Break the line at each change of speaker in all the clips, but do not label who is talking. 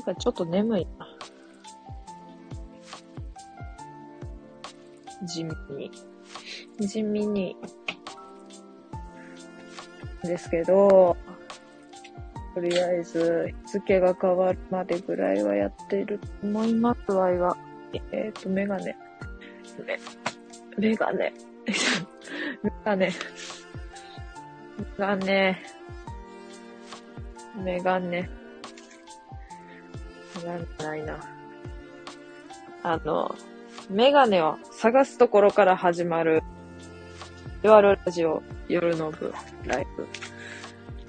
なんかちょっと眠いな。地味に。地味に。ですけど、とりあえず、日付が変わるまでぐらいはやってると思いますわいは。えっ、ー、と、メガネ。メ、メガネ。メガネ。メガネ。メガネ。なんかないな。あの、メガネを探すところから始まる、ジュワルラジオ夜の部ライブ。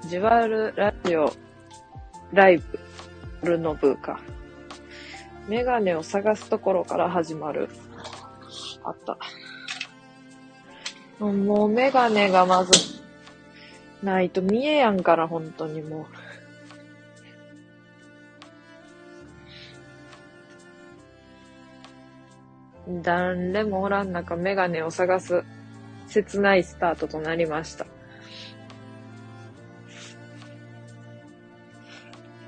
ジュワルラジオライブ夜の部か。メガネを探すところから始まる。あった。もうメガネがまず、ないと見えやんから、本当にもう。誰もおらん中、メガネを探す、切ないスタートとなりました。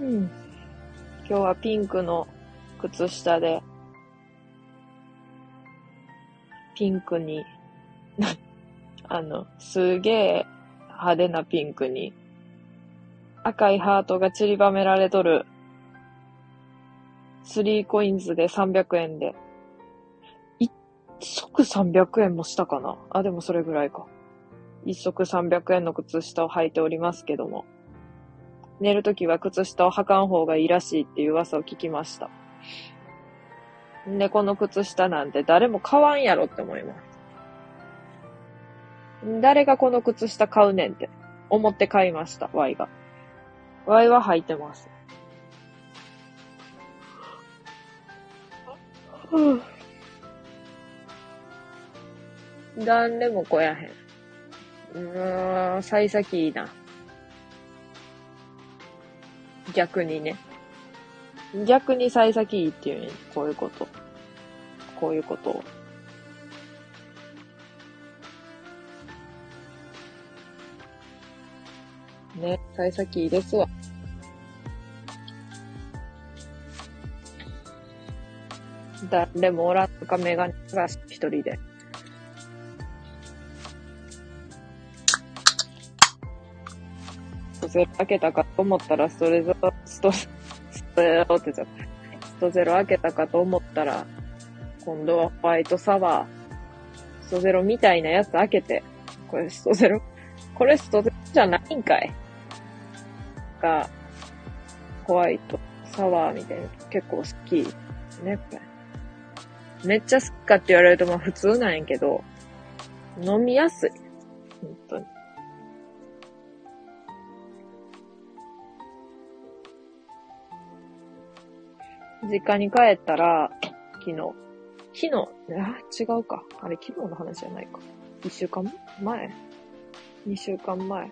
うん。今日はピンクの靴下で、ピンクに、あの、すげえ派手なピンクに、赤いハートが散りばめられとる、スリーコインズで300円で、足300円もしたかな？あ、でもそれぐらいか。一足300円の靴下を履いておりますけども。寝るときは靴下を履かん方がいいらしいっていう噂を聞きました。で、この靴下なんて誰も買わんやろって思います。誰がこの靴下買うねんって思って買いました、Y が。Y は履いてます。誰も来やへん。うーん、幸先いいな。逆にね。逆に幸先いいっていうね、こういうこと。こういうことを。ね、幸先いいですわ。誰もおらんとかメガネが一人で。ゼロ開けたかと思ったら、ストレゾ、スト、ストゼロって言っちゃった。ストゼロ開けたかと思ったら、今度はホワイトサワー、ストゼロみたいなやつ開けて、これストゼロ、これストゼロじゃないんかいが、ホワイトサワーみたいな結構好き。ね、これ。めっちゃ好きかって言われるとまあ普通なんやけど、飲みやすい。本当に。実家に帰ったら、昨日、昨日、あ、違うか。あれ、昨日の話じゃないか。一週間前？二週間前。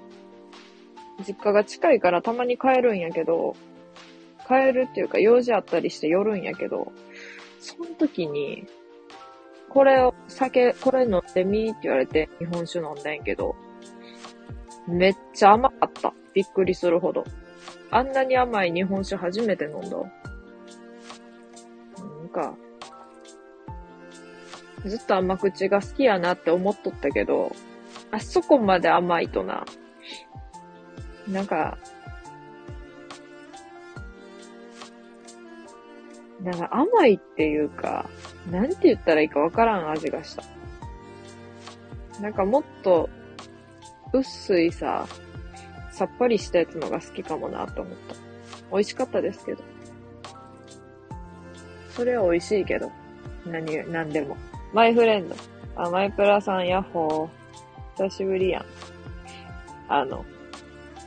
実家が近いからたまに帰るんやけど、帰るっていうか用事あったりして寄るんやけど、その時に、これを、酒、これ飲んでみーって言われて日本酒飲んだんやけど、めっちゃ甘かった。びっくりするほど。あんなに甘い日本酒初めて飲んだ。か、ずっと甘口が好きやなって思っとったけど、あそこまで甘いとな、なんか、なんか甘いっていうか、なんて言ったらいいかわからん味がした。なんかもっと、薄いさ、さっぱりしたやつのが好きかもなと思った。美味しかったですけど。それは美味しいけど。何、何でも。マイフレンド。あ、マイプラさん、ヤッホー。久しぶりやん。あの、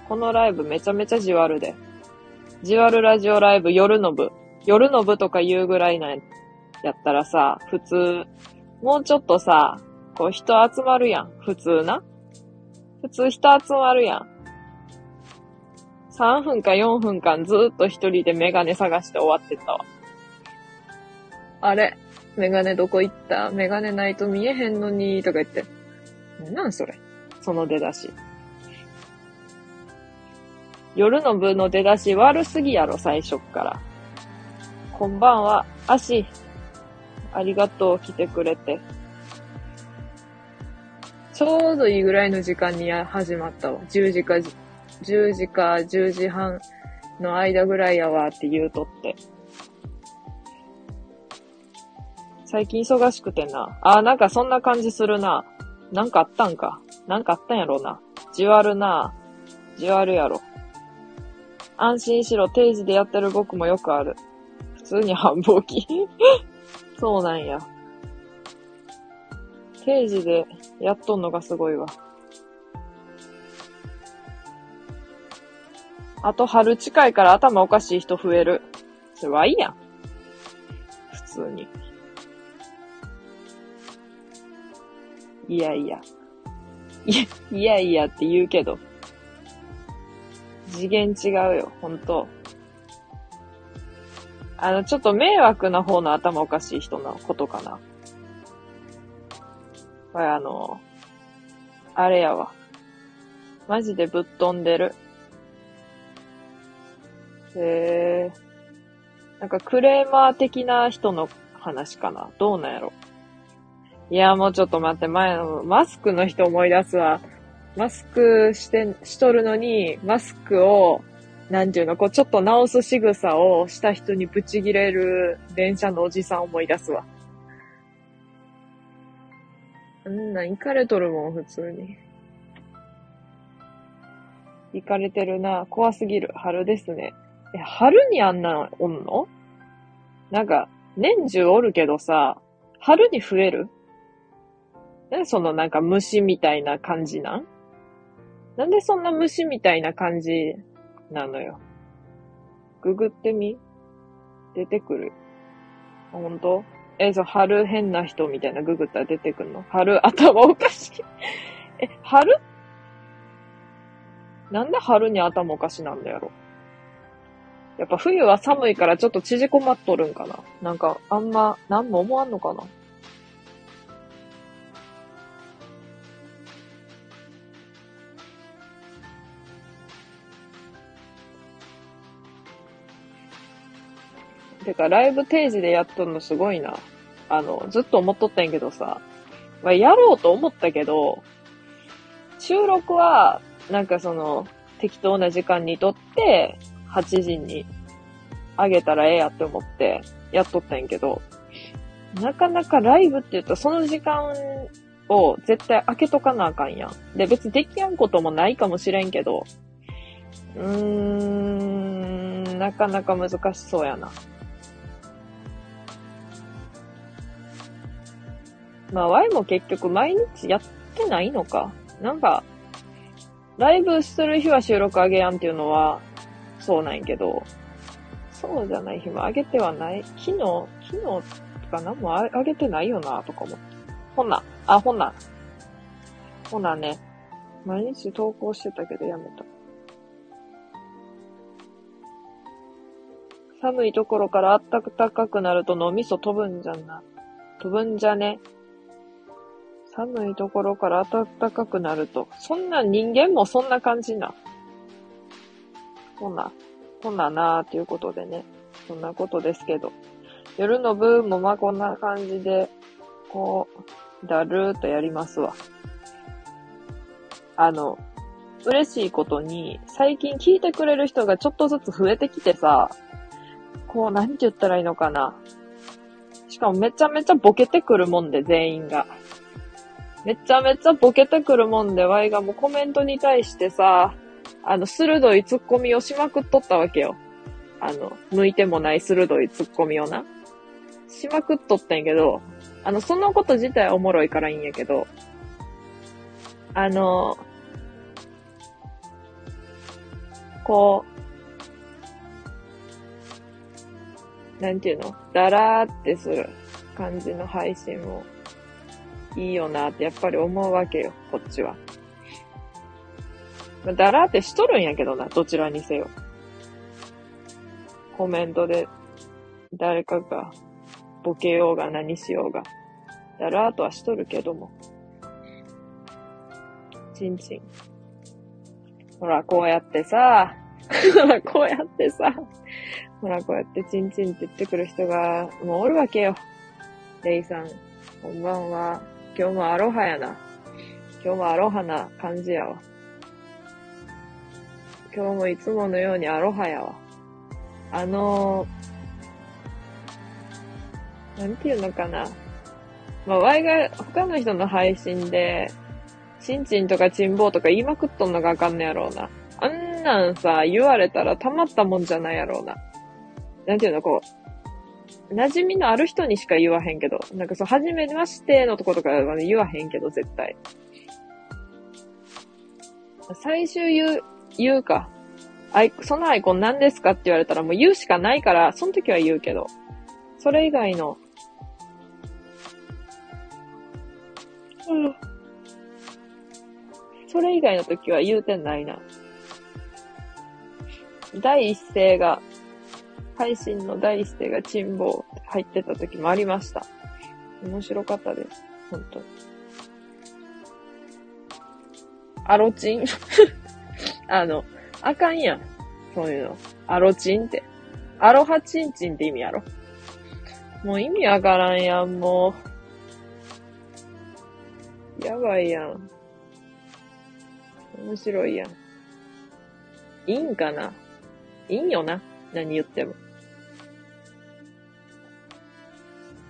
このライブめちゃめちゃじわるで。じわるラジオライブ夜の部。夜の部とか言うぐらいなんやったらさ、普通、もうちょっとさ、こう人集まるやん。普通な。普通人集まるやん。3分か4分間ずーっと一人でメガネ探して終わってたわ。あれ、メガネどこ行った？メガネないと見えへんのに、とか言って。なんそれ？その出だし。夜の部の出だし悪すぎやろ、最初っから。こんばんは。足。ありがとう、来てくれて。ちょうどいいぐらいの時間に始まったわ。10時か、10時か10時半の間ぐらいやわって言うとって。最近忙しくてな。あ、なんかそんな感じするな。なんかあったんか。なんかあったんやろな。じわるな。じわるやろ。安心しろ、定時でやってる僕もよくある。普通に繁忙期 そうなんや。定時でやっとんのがすごいわ。あと春近いから頭おかしい人増える。それはいいやん。普通に。いやいや。いや、いやいやって言うけど。次元違うよ、ほんと。あの、ちょっと迷惑な方の頭おかしい人のことかな。これあの、あれやわ。マジでぶっ飛んでる。へえ。なんかクレーマー的な人の話かな。どうなんやろ。いや、もうちょっと待って、前の、マスクの人思い出すわ。マスクして、しとるのに、マスクを、なんていうの、こう、ちょっと直す仕草をした人にブチギレる電車のおじさん思い出すわ。うんな、行かれとるもん、普通に。行かれてるな。怖すぎる。春ですね。え、春にあんなおんの？なんか、年中おるけどさ、春に増える？え、そのなんか虫みたいな感じなん？なんでそんな虫みたいな感じなのよ？ググってみ？出てくる？ほんとえ、そう、春変な人みたいなググったら出てくるの？春頭おかしい。え、春？なんで春に頭おかしなんだやろ？やっぱ冬は寒いからちょっと縮こまっとるんかな？なんか、あんま、なんも思わんのかな？てか、ライブ定時でやっとんのすごいな。あの、ずっと思っとったんやけどさ、まあ、やろうと思ったけど、収録は、なんかその、適当な時間にとって、8時にあげたらええやって思って、やっとったんやけど、なかなかライブって言うと、その時間を絶対開けとかなあかんやん。で、別にできやんこともないかもしれんけど、うーん、なかなか難しそうやな。まあ、Y も結局毎日やってないのか。なんか、ライブする日は収録あげやんっていうのは、そうなんやけど、そうじゃない日もあげてはない。昨日、昨日とか何もあげてないよな、とか思って。ほな、あ、ほな。ほなね、毎日投稿してたけどやめた。寒いところからあったかくなると脳みそ飛ぶんじゃんな。飛ぶんじゃね？寒いところから暖かくなると。そんな人間もそんな感じな。こんな、こんななーっていうことでね。そんなことですけど。夜の部もまあこんな感じで、こう、だるーっとやりますわ。あの、嬉しいことに、最近聞いてくれる人がちょっとずつ増えてきてさ、こう、何て言ったらいいのかな。しかもめちゃめちゃボケてくるもんで、全員が。めちゃめちゃボケてくるもんで、ワイがもうコメントに対してさ、あの、鋭い突っ込みをしまくっとったわけよ。あの、向いてもない鋭い突っ込みをな。しまくっとったんやけど、あの、そのこと自体おもろいからいいんやけど、あの、こう、なんていうの？だらーってする感じの配信をいいよなってやっぱり思うわけよ、こっちは。だらってしとるんやけどな、どちらにせよ。コメントで誰かがボケようが何しようが。だらーとはしとるけども。ちんちん。ほら、こうやってさ、ほら、こうやってさ、ほら、こうやってチンチンって言ってくる人が、もうおるわけよ。レイさん、こんばんは。今日もアロハやな。今日もアロハな感じやわ。今日もいつものようにアロハやわ。あのー、なんていうのかな。まあ、ワイが他の人の配信で、チンチンとかチンボーとか言いまくっとんのがあかんねやろうな。あんなんさ、言われたらたまったもんじゃないやろうな。なんていうの、こう、馴染みのある人にしか言わへんけど、なんかそう、初めましてのとことかは、ね、言わへんけど、絶対。最終言う、言うか。アイそのアイコン何ですかって言われたらもう言うしかないから、その時は言うけど、それ以外の、うん。それ以外の時は言うてないな。第一声が、配信の第一声が珍宝入ってた時もありました。面白かったです。本当に。アロチン？あの、あかんやん。そういうの。アロチンって。アロハチンチンって意味やろ。もう意味わからんやん、もう。やばいやん。面白いやん。いいんかな？いいんよな？何言っても。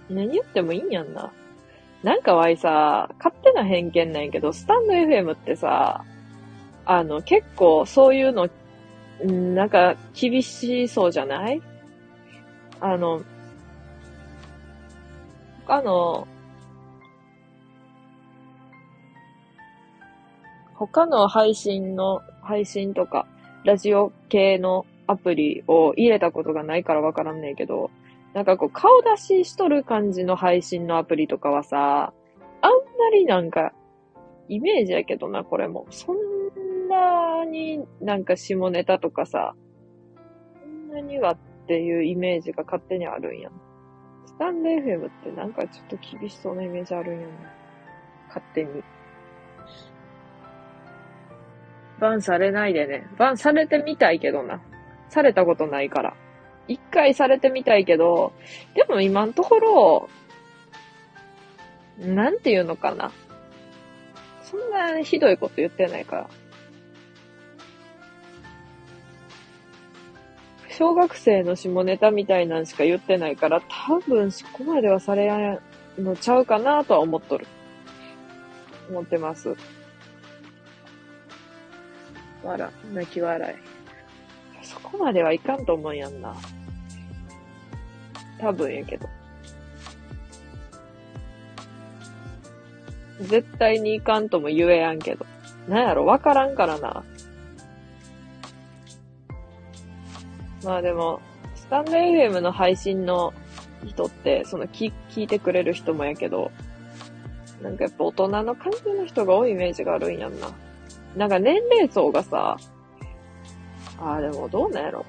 何言ってもいいんやんな。なんかわいさ、勝手な偏見なんやけど、スタンド FM ってさ、あの、結構そういうの、んなんか厳しそうじゃない？あの、他の、他の配信の、配信とか、ラジオ系のアプリを入れたことがないからわからんねえけど、なんかこう顔出ししとる感じの配信のアプリとかはさ、あんまりなんか、イメージやけどな、これも。そんなになんか下ネタとかさ、そんなにはっていうイメージが勝手にあるんや。スタンド FM ってなんかちょっと厳しそうなイメージあるんやん。勝手に。バンされないでね。バンされてみたいけどな。されたことないから。一回されてみたいけど、でも今のところ、なんていうのかな。そんなひどいこと言ってないから。小学生の下ネタみたいなんしか言ってないから、多分そこまではされやんのちゃうかなとは思っとる。思ってます。笑、泣き笑い。そこまではいかんと思うやんな。多分やけど。絶対にいかんとも言えやんけど。なんやろ、わからんからな。まあでも、スタンド FM の配信の人って、その聞、聞いてくれる人もやけど、なんかやっぱ大人の感じの人が多いイメージがあるんやんな。なんか年齢層がさ、ああ、でもどうなんやろ。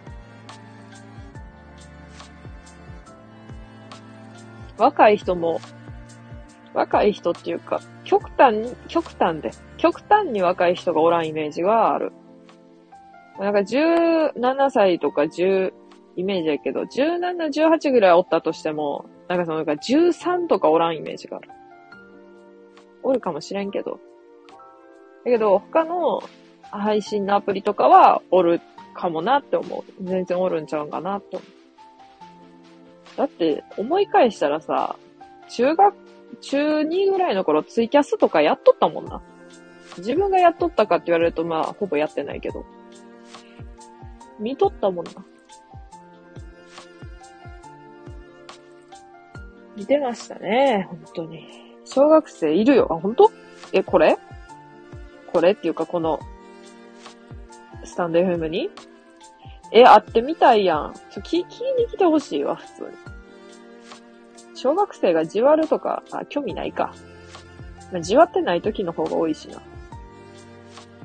若い人も、若い人っていうか、極端に、極端で、極端に若い人がおらんイメージがある。なんか17歳とか10、イメージやけど、17、18ぐらいおったとしても、なんかその、なんか13とかおらんイメージがある。おるかもしれんけど。だけど、他の配信のアプリとかはおるかもなって思う。全然おるんちゃうんかなって思う。だって、思い返したらさ、中学、中2ぐらいの頃ツイキャスとかやっとったもんな。自分がやっとったかって言われると、まあ、ほぼやってないけど。見とったもんな。見てましたね、本当に。小学生いるよ。あ、本当？え、これ？これっていうかこの、スタンド FM に？え、会ってみたいやん。ちょ、聞、聞いに来てほしいわ、普通に。小学生がじわるとか、あ、興味ないか。まあ、じわってない時の方が多いしな。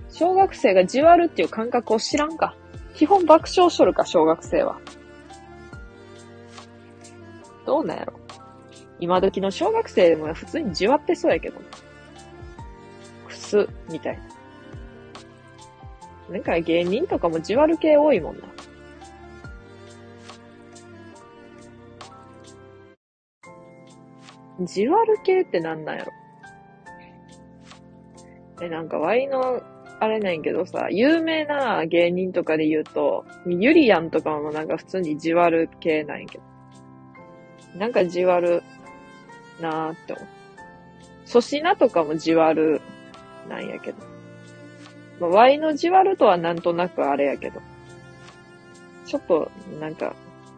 小学生がじわるっていう感覚を知らんか。基本爆笑しとるか、小学生は。どうなんやろ。今時の小学生でも普通にじわってそうやけど。くす、みたいな。なんか芸人とかもじわる系多いもんな。じわる系ってなんなんやろ？え、なんかワイの、あれなんやけどさ、有名な芸人とかで言うと、ゆりやんとかもなんか普通にじわる系なんやけど。なんかじわるなーって思う。粗品とかもじわるなんやけど。まあ、ワイのじわるとはなんとなくあれやけど。ちょっと、なんか、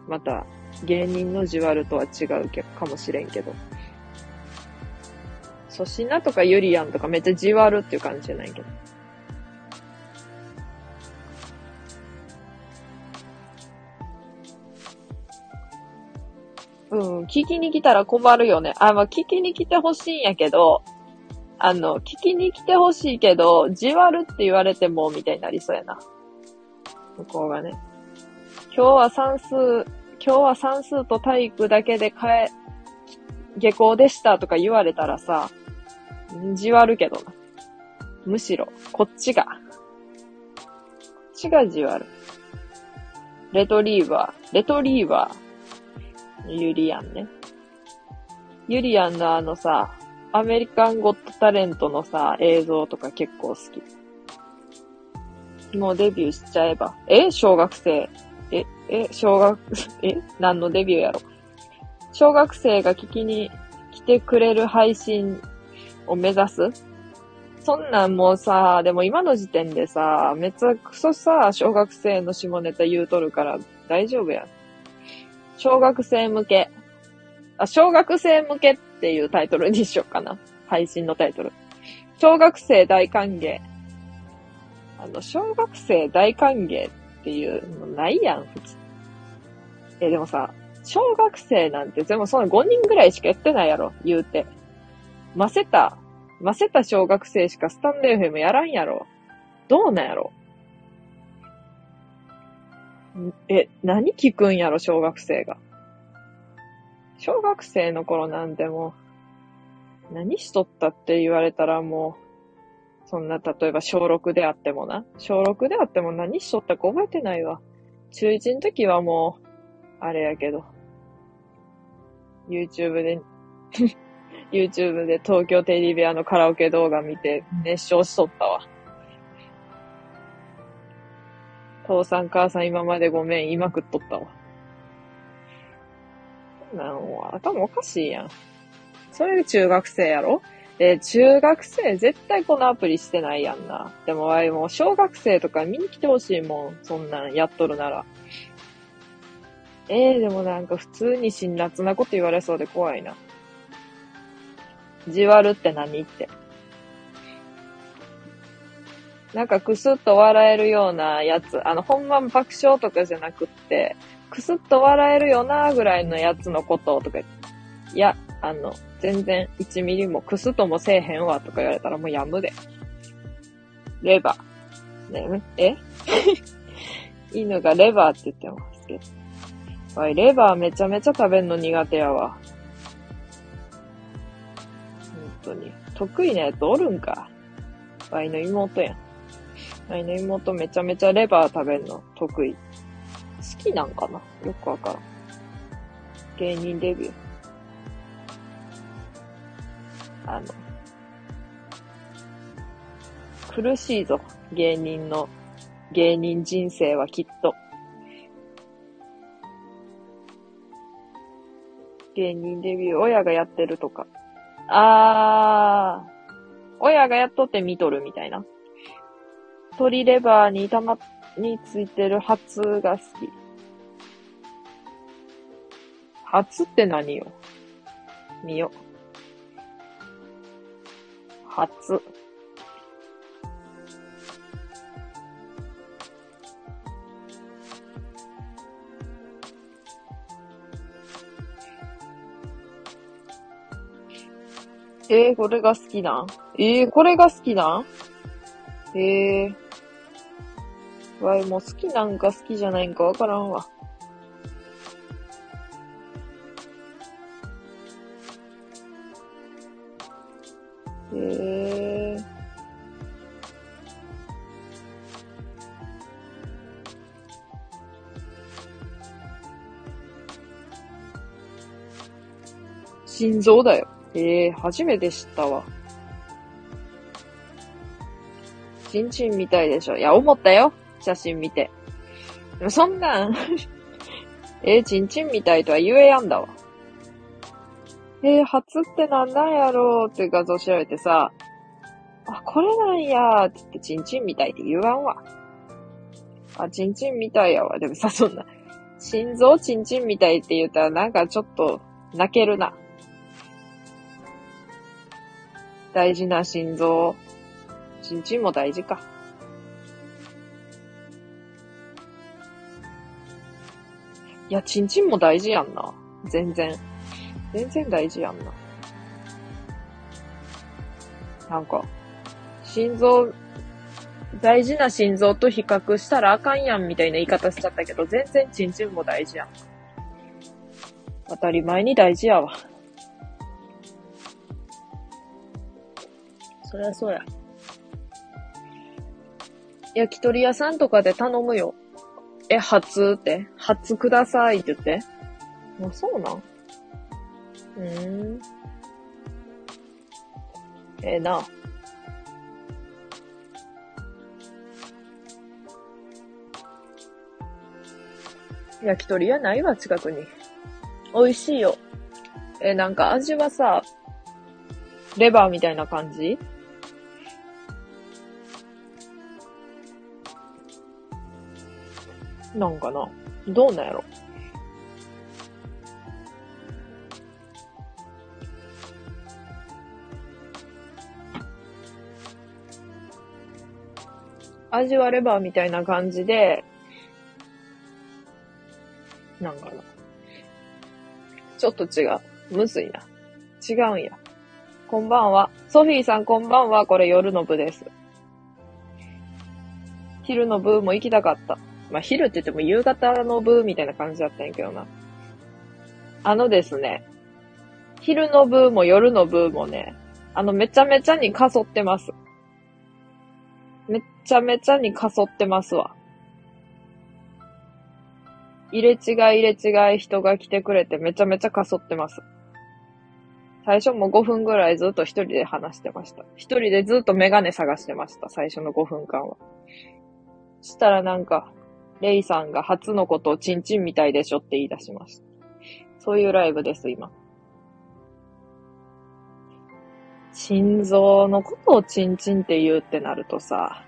また、芸人のじわるとは違うけかもしれんけど。粗品とかゆりやんとかめっちゃじわるっていう感じじゃないけど。うん、聞きに来たら困るよね。あ、まあ、聞きに来てほしいんやけど、あの、聞きに来てほしいけど、じわるって言われても、みたいになりそうやな。向こうがね。今日は算数、今日は算数と体育だけで変え、下校でしたとか言われたらさ、じわるけどな。むしろ、こっちが。こっちがじわる。レトリーバー、レトリーバー、ユリアンね。ユリアンのあのさ、アメリカンゴットタレントのさ、映像とか結構好き。もうデビューしちゃえば。え？小学生。え、え、小学、え？何のデビューやろ。小学生が聞きに来てくれる配信を目指す？そんなんもうさ、でも今の時点でさ、めっちゃくそさ、小学生の下ネタ言うとるから大丈夫や。小学生向け。あ、小学生向けっていうタイトルにしようかな。配信のタイトル。小学生大歓迎。あの、小学生大歓迎っていうのないやん、普通。え、でもさ、小学生なんて全部その5人ぐらいしかやってないやろ、言うて。ませた、ませた小学生しかスタンド FM やらんやろ。どうなんやろえ、何聞くんやろ、小学生が。小学生の頃なんてもう、何しとったって言われたらもう、そんな、例えば小6であってもな。小6であっても何しとったか覚えてないわ。中1の時はもう、あれやけど、YouTube で YouTube で東京テレビアのカラオケ動画見て熱唱しとったわ。父さん母さん今までごめん、今食っとったわ。なん、頭おかしいやん。それ中学生やろ？で、中学生絶対このアプリしてないやんな。でも、わいもう小学生とか見に来てほしいもん。そんなんやっとるなら。ええー、でもなんか普通に辛辣なこと言われそうで怖いな。じわるって何って。なんかくすっと笑えるようなやつ、あの、本番爆笑とかじゃなくって、くすっと笑えるよなぐらいのやつのこととか、いや、あの、全然1ミリもくすともせえへんわとか言われたらもうやむで。レバー。ねえ？犬がレバーって言ってますけど。わい、レバーめちゃめちゃ食べんの苦手やわ。本当に。得意なやつおるんか？ワイの妹やん。ワイの妹めちゃめちゃレバー食べんの得意。好きなんかな？よくわからん。芸人デビュー。あの、苦しいぞ。芸人の、芸人人生はきっと。芸人デビュー、親がやってるとか。あー、親がやっとって見とるみたいな。鶏レバーにたま、についてるハツが好き。ハツって何よ？見よ。ハツ。えー、これが好きなん？えー、これが好きなん？えー。わい、もう好きなんか好きじゃないんかわからんわ。心臓だよ。ええー、初めて知ったわ。ちんちんみたいでしょ。いや、思ったよ。写真見て。でもそんなん えー、ちんちんみたいとは言えやんだわ。えー、初ってなんなんやろうって画像調べてさ、あ、これなんやーって言ってちんちんみたいって言わんわ。あ、ちんちんみたいやわ。でもさ、そんな、心臓ちんちんみたいって言ったらなんかちょっと泣けるな。大事な心臓。ちんちんも大事か。いや、ちんちんも大事やんな。全然。全然大事やんな。なんか、心臓、大事な心臓と比較したらあかんやんみたいな言い方しちゃったけど、全然チンチンも大事やん。当たり前に大事やわ。そりゃそうや。焼き鳥屋さんとかで頼むよ。え、初って？初くださいって言って。あ、そうなん？うーん。ええな。焼き鳥屋ないわ、近くに。美味しいよ。え、なんか味はさ、レバーみたいな感じ？なんかなどうなんやろ味はレバーみたいな感じで、なんかな。ちょっと違う。むずいな。違うんや。こんばんは。ソフィーさんこんばんは。これ夜の部です。昼の部も行きたかった。まあ、昼って言っても夕方の部みたいな感じだったんやけどな。あのですね、昼の部も夜の部もね、あの、めちゃめちゃにかそってます。めちゃめちゃにかそってますわ。入れ違い入れ違い人が来てくれてめちゃめちゃかそってます。最初も5分ぐらいずっと一人で話してました。一人でずっとメガネ探してました。最初の5分間は。したらなんか、レイさんが初のことをチンチンみたいでしょって言い出しました。そういうライブです、今。心臓のことをチンチンって言うってなるとさ、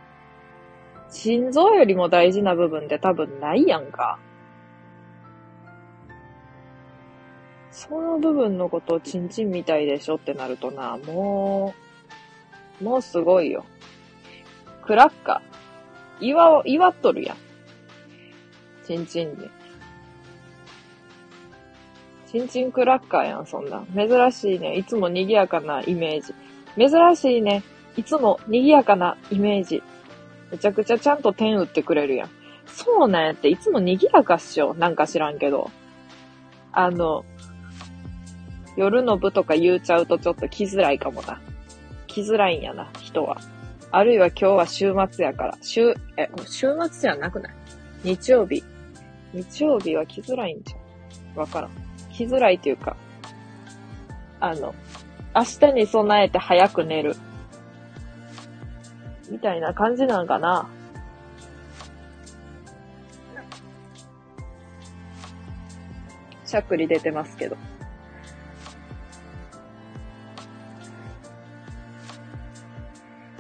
心臓よりも大事な部分って多分ないやんか。その部分のことをチンチンみたいでしょってなるとな、もう、もうすごいよ。クラッカー。祝、祝っとるやん。チンチンで。チンチンクラッカーやん、そんな。珍しいね。いつも賑やかなイメージ。珍しいね。いつも賑やかなイメージ。めちゃくちゃちゃんと点打ってくれるやん。そうなんやって、いつも賑やかっしょ？なんか知らんけど。あの、夜の部とか言うちゃうとちょっと来づらいかもな。来づらいんやな、人は。あるいは今日は週末やから。週、え、週末じゃなくない？日曜日。日曜日は来づらいんじゃん。わからん。来づらいというか、あの、明日に備えて早く寝る。みたいな感じなんかな。しゃっくり出てますけど。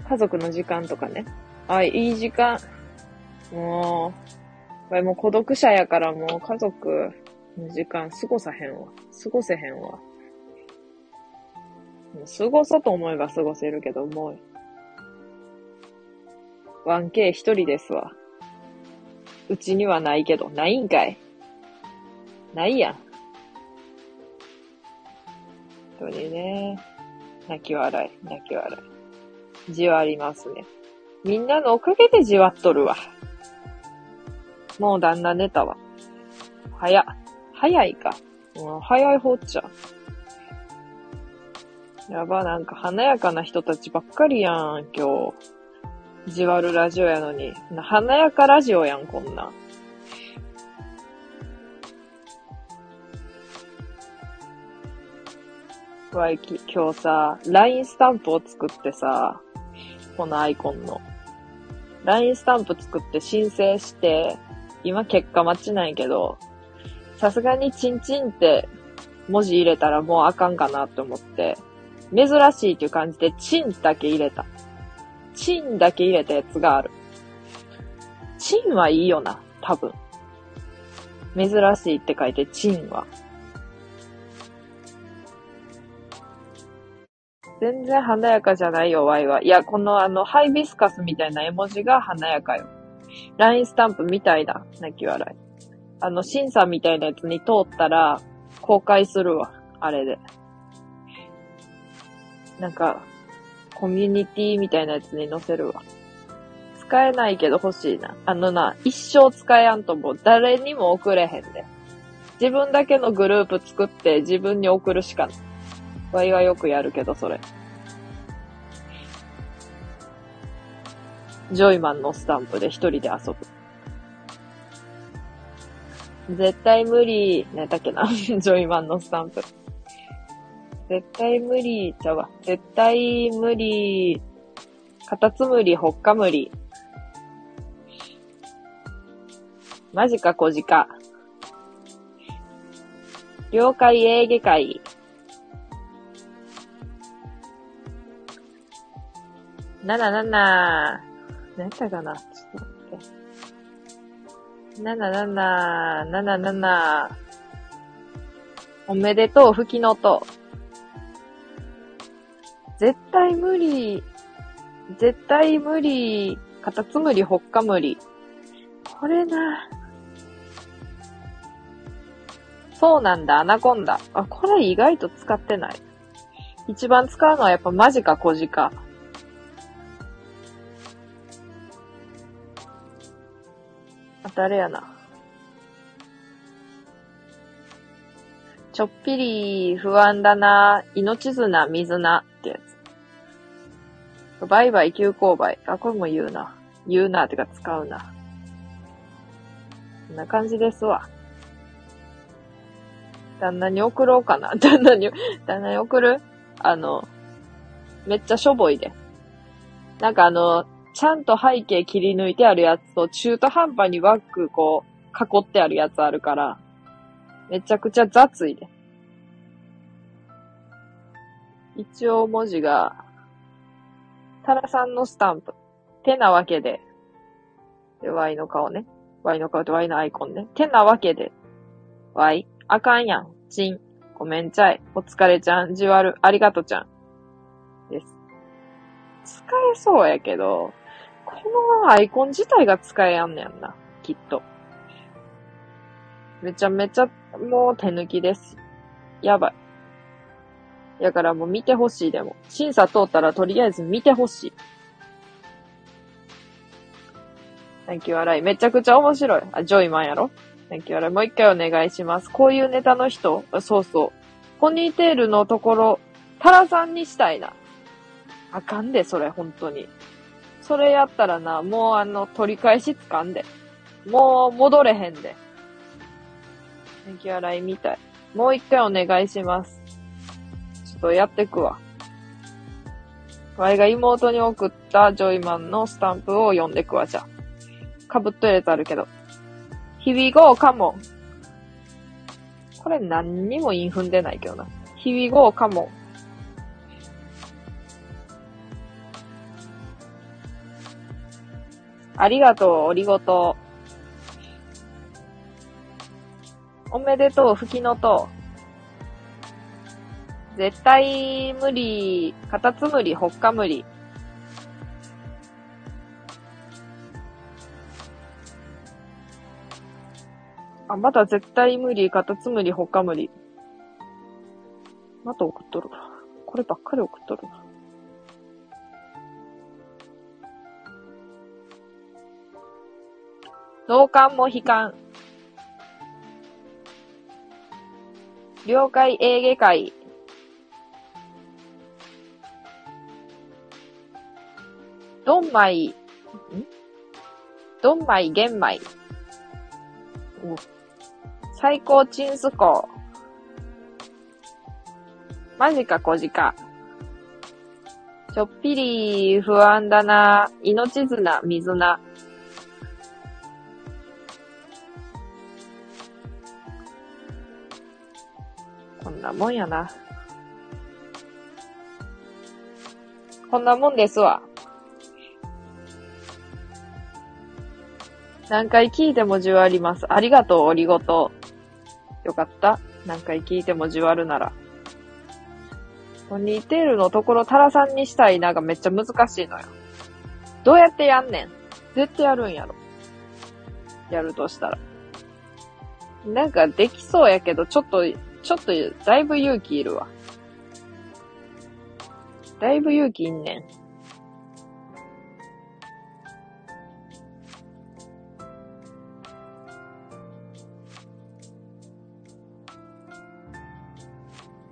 家族の時間とかね。あ、いい時間。もう、もう孤独者やからもう家族の時間過ごさへんわ。過ごせへんわ。もう過ごそうと思えば過ごせるけど、もう、1K 一人ですわ。うちにはないけど、ないんかい。ないやん。一人ね。泣き笑い、泣き笑い。じわりますね。みんなのおかげでじわっとるわ。もう旦那寝たわ。早、早いか。もう早い方っちゃ。やば、なんか華やかな人たちばっかりやん、今日。じわるラジオやのに。華やかラジオやん、こんな。わ、今日さ、LINE スタンプを作ってさ、このアイコンの。LINE スタンプ作って申請して、今結果待ちないけど、さすがにチンチンって文字入れたらもうあかんかなって思って、珍しいっていう感じでチンだけ入れた。チンだけ入れたやつがある。チンはいいよな、多分。珍しいって書いてチンは。全然華やかじゃないよ、ワイは。いや、このあの、ハイビスカスみたいな絵文字が華やかよ。ラインスタンプみたいだ。泣き笑い。あの、審査みたいなやつに通ったら、公開するわ。あれで。なんか、コミュニティみたいなやつに載せるわ。使えないけど欲しいな。あのな、一生使えやんともう誰にも送れへんで。自分だけのグループ作って自分に送るしかない。ワイはよくやるけど、それ。ジョイマンのスタンプで一人で遊ぶ。絶対無理、何だっけな。ジョイマンのスタンプ。絶対無理、ちゃうわ。絶対無理、カタツムリ、ホッカムリ。マジか、小鹿。了解、エーゲ海。なななな何やったかな？ちょっと待って。なななな、なななな、おめでとう、吹きの音。絶対無理、絶対無理、カタツムリ、ホッカムリ。これな。そうなんだ、アナコンダ。あ、これ意外と使ってない。一番使うのはやっぱマジか小ジか。鹿。誰やな。ちょっぴり不安だな。命綱、水なってやつ。バイバイ、急勾配。あ、これも言うな。言うな、ってか使うな。こんな感じですわ。旦那に送ろうかな。旦那に、旦那に送る？あの、めっちゃしょぼいで。なんかあの、ちゃんと背景切り抜いてあるやつと、中途半端にワックこう、囲ってあるやつあるから、めちゃくちゃ雑いで。一応文字が、タラさんのスタンプ。てなわけで。で、Y の顔ね。Y の顔と Y のアイコンね。てなわけで。Y、あかんやん。ちん。ごめんちゃい。お疲れちゃん。じわる。ありがとちゃん。です。使えそうやけど、このアイコン自体が使えやんねやんな。きっと。めちゃめちゃ、もう手抜きです。やばい。やからもう見てほしいでも。審査通ったらとりあえず見てほしい。泣き笑い。めちゃくちゃ面白い。あ、ジョイマンやろ？泣き笑い。もう一回お願いします。こういうネタの人？そうそう。ポニーテールのところ、タラさんにしたいな。あかんで、それ、本当に。それやったらな、もうあの、取り返しつかんで。もう戻れへんで。ネギ洗いみたい。もう一回お願いします。ちょっとやってくわ。ワイが妹に送ったジョイマンのスタンプを読んでくわ、じゃあ。かぶっとるやつあるけど。日々ゴーカモン。これ何にもイン踏んでないけどな。日々ゴーカモありがとう、おりごと。おめでとう、ふきのとう。絶対無理、カタツムリ、ホッカムリ。あ、まだ絶対無理、カタツムリ、ホッカムリ。また送っとる。こればっかり送っとるな。同感も悲観。了解エーゲ海。ドンマイ、ん？ドンマイ玄米。最高チンスコ。マジか、小鹿。ちょっぴり不安だな。命綱、水な。なもんやな。こんなもんですわ。何回聞いてもじわります。ありがとう、おりごと。よかった。何回聞いてもじわるなら。ポニーテールのところタラさんにしたいながめっちゃ難しいのよ。どうやってやんねんどうやってやるんやろやるとしたら。なんかできそうやけど、ちょっと、ちょっと、だいぶ勇気いるわ。だいぶ勇気いんねん。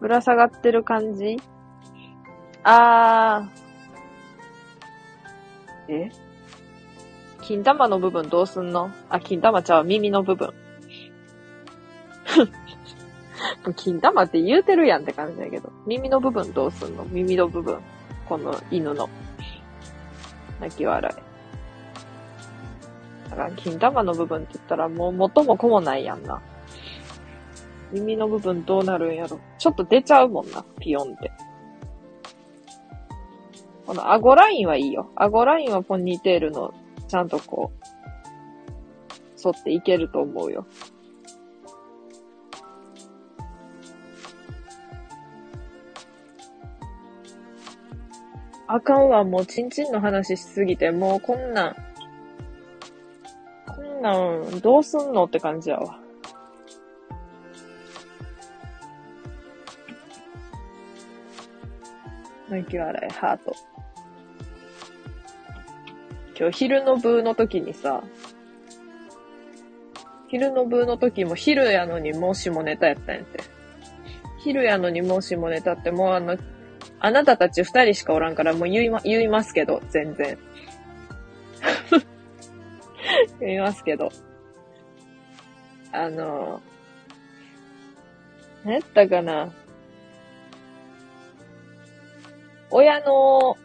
ぶら下がってる感じ？あー。え？金玉の部分どうすんの？あ、金玉ちゃう、耳の部分。金玉って言うてるやんって感じだけど。耳の部分どうすんの？耳の部分。この犬の。泣き笑い。だから、金玉の部分って言ったらもう元も子もないやんな。耳の部分どうなるんやろ？ちょっと出ちゃうもんな、ピヨンって。この顎ラインはいいよ。顎ラインはポニーテールの、ちゃんとこう、沿っていけると思うよ。あかんわ、もうチンチンの話しすぎて、もうこんなん、こんなん、どうすんのって感じやわ。泣き笑い、ハート。今日昼の部の時にさ、昼の部の時も昼やのにもう下ネタやったんやって。昼やのにもう下ネタってもうあの、あなたたち二人しかおらんからもう言いま、言いますけど、全然。言いますけど。あの、何やったかな親の、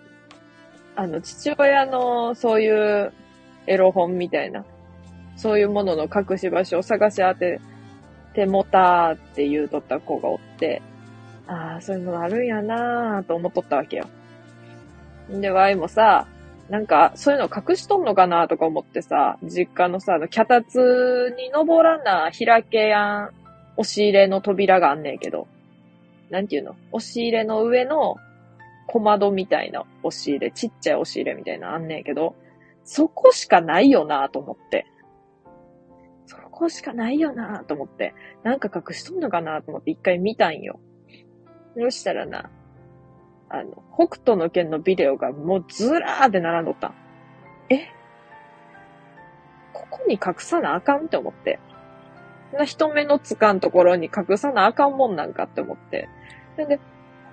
あの、父親のそういうエロ本みたいな、そういうものの隠し場所を探し当ててもたって言うとった子がおって、ああ、そういうのあるんやなーと思っとったわけよ。んで、ワイもさ、なんか、そういうの隠しとんのかなとか思ってさ、実家のさ、あの、脚立に登らな、開けやん、押し入れの扉があんねんけど、なんていうの？押し入れの上の小窓みたいな押し入れ、ちっちゃい押し入れみたいなあんねんけど、そこしかないよなと思って。そこしかないよなと思って。なんか隠しとんのかなと思って一回見たんよ。そしたらな、あの、北斗の剣のビデオがもうずらーって並んどった。え？ここに隠さなあかんって思って。な人目のつかんところに隠さなあかんもんなんかって思って。なんで、